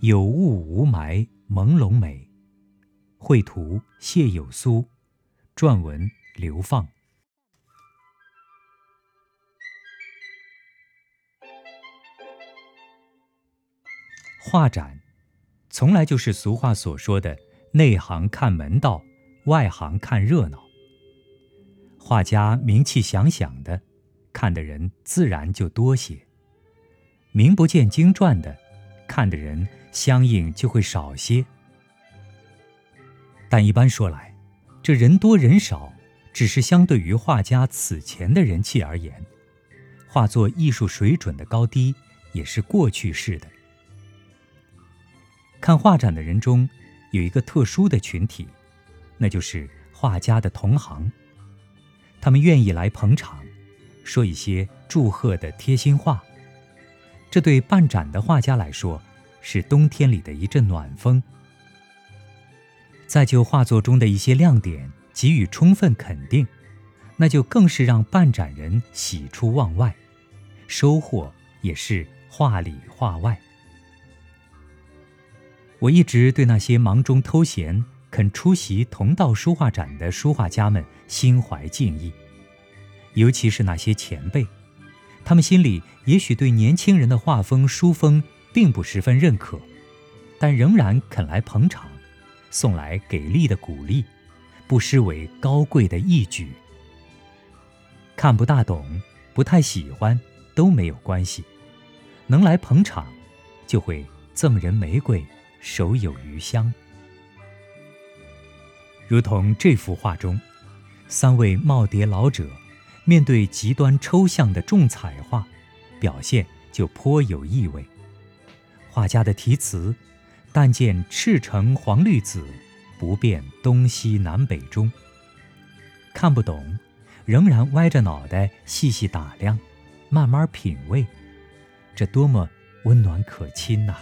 有雾无霾，朦胧美。绘图：谢有苏，撰文：刘放。画展，从来就是俗话所说的“内行看门道，外行看热闹”。画家名气响响的，看的人自然就多些；名不见经传的，看的人。相应就会少些，但一般说来，这人多人少，只是相对于画家此前的人气而言，画作艺术水准的高低也是过去式的。看画展的人中，有一个特殊的群体，那就是画家的同行，他们愿意来捧场，说一些祝贺的贴心话，这对办展的画家来说。是冬天里的一阵暖风。再就画作中的一些亮点给予充分肯定，那就更是让办展人喜出望外，收获也是画里画外。我一直对那些忙中偷闲肯出席同道书画展的书画家们心怀敬意，尤其是那些前辈，他们心里也许对年轻人的画风书风。并不十分认可，但仍然肯来捧场，送来给力的鼓励，不失为高贵的义举。看不大懂，不太喜欢都没有关系，能来捧场，就会赠人玫瑰，手有余香。如同这幅画中，三位耄耋老者面对极端抽象的重彩画，表现就颇有意味。画家的题词：“但见赤橙黄绿紫，不辨东西南北中。”看不懂，仍然歪着脑袋细细打量，慢慢品味，这多么温暖可亲呐！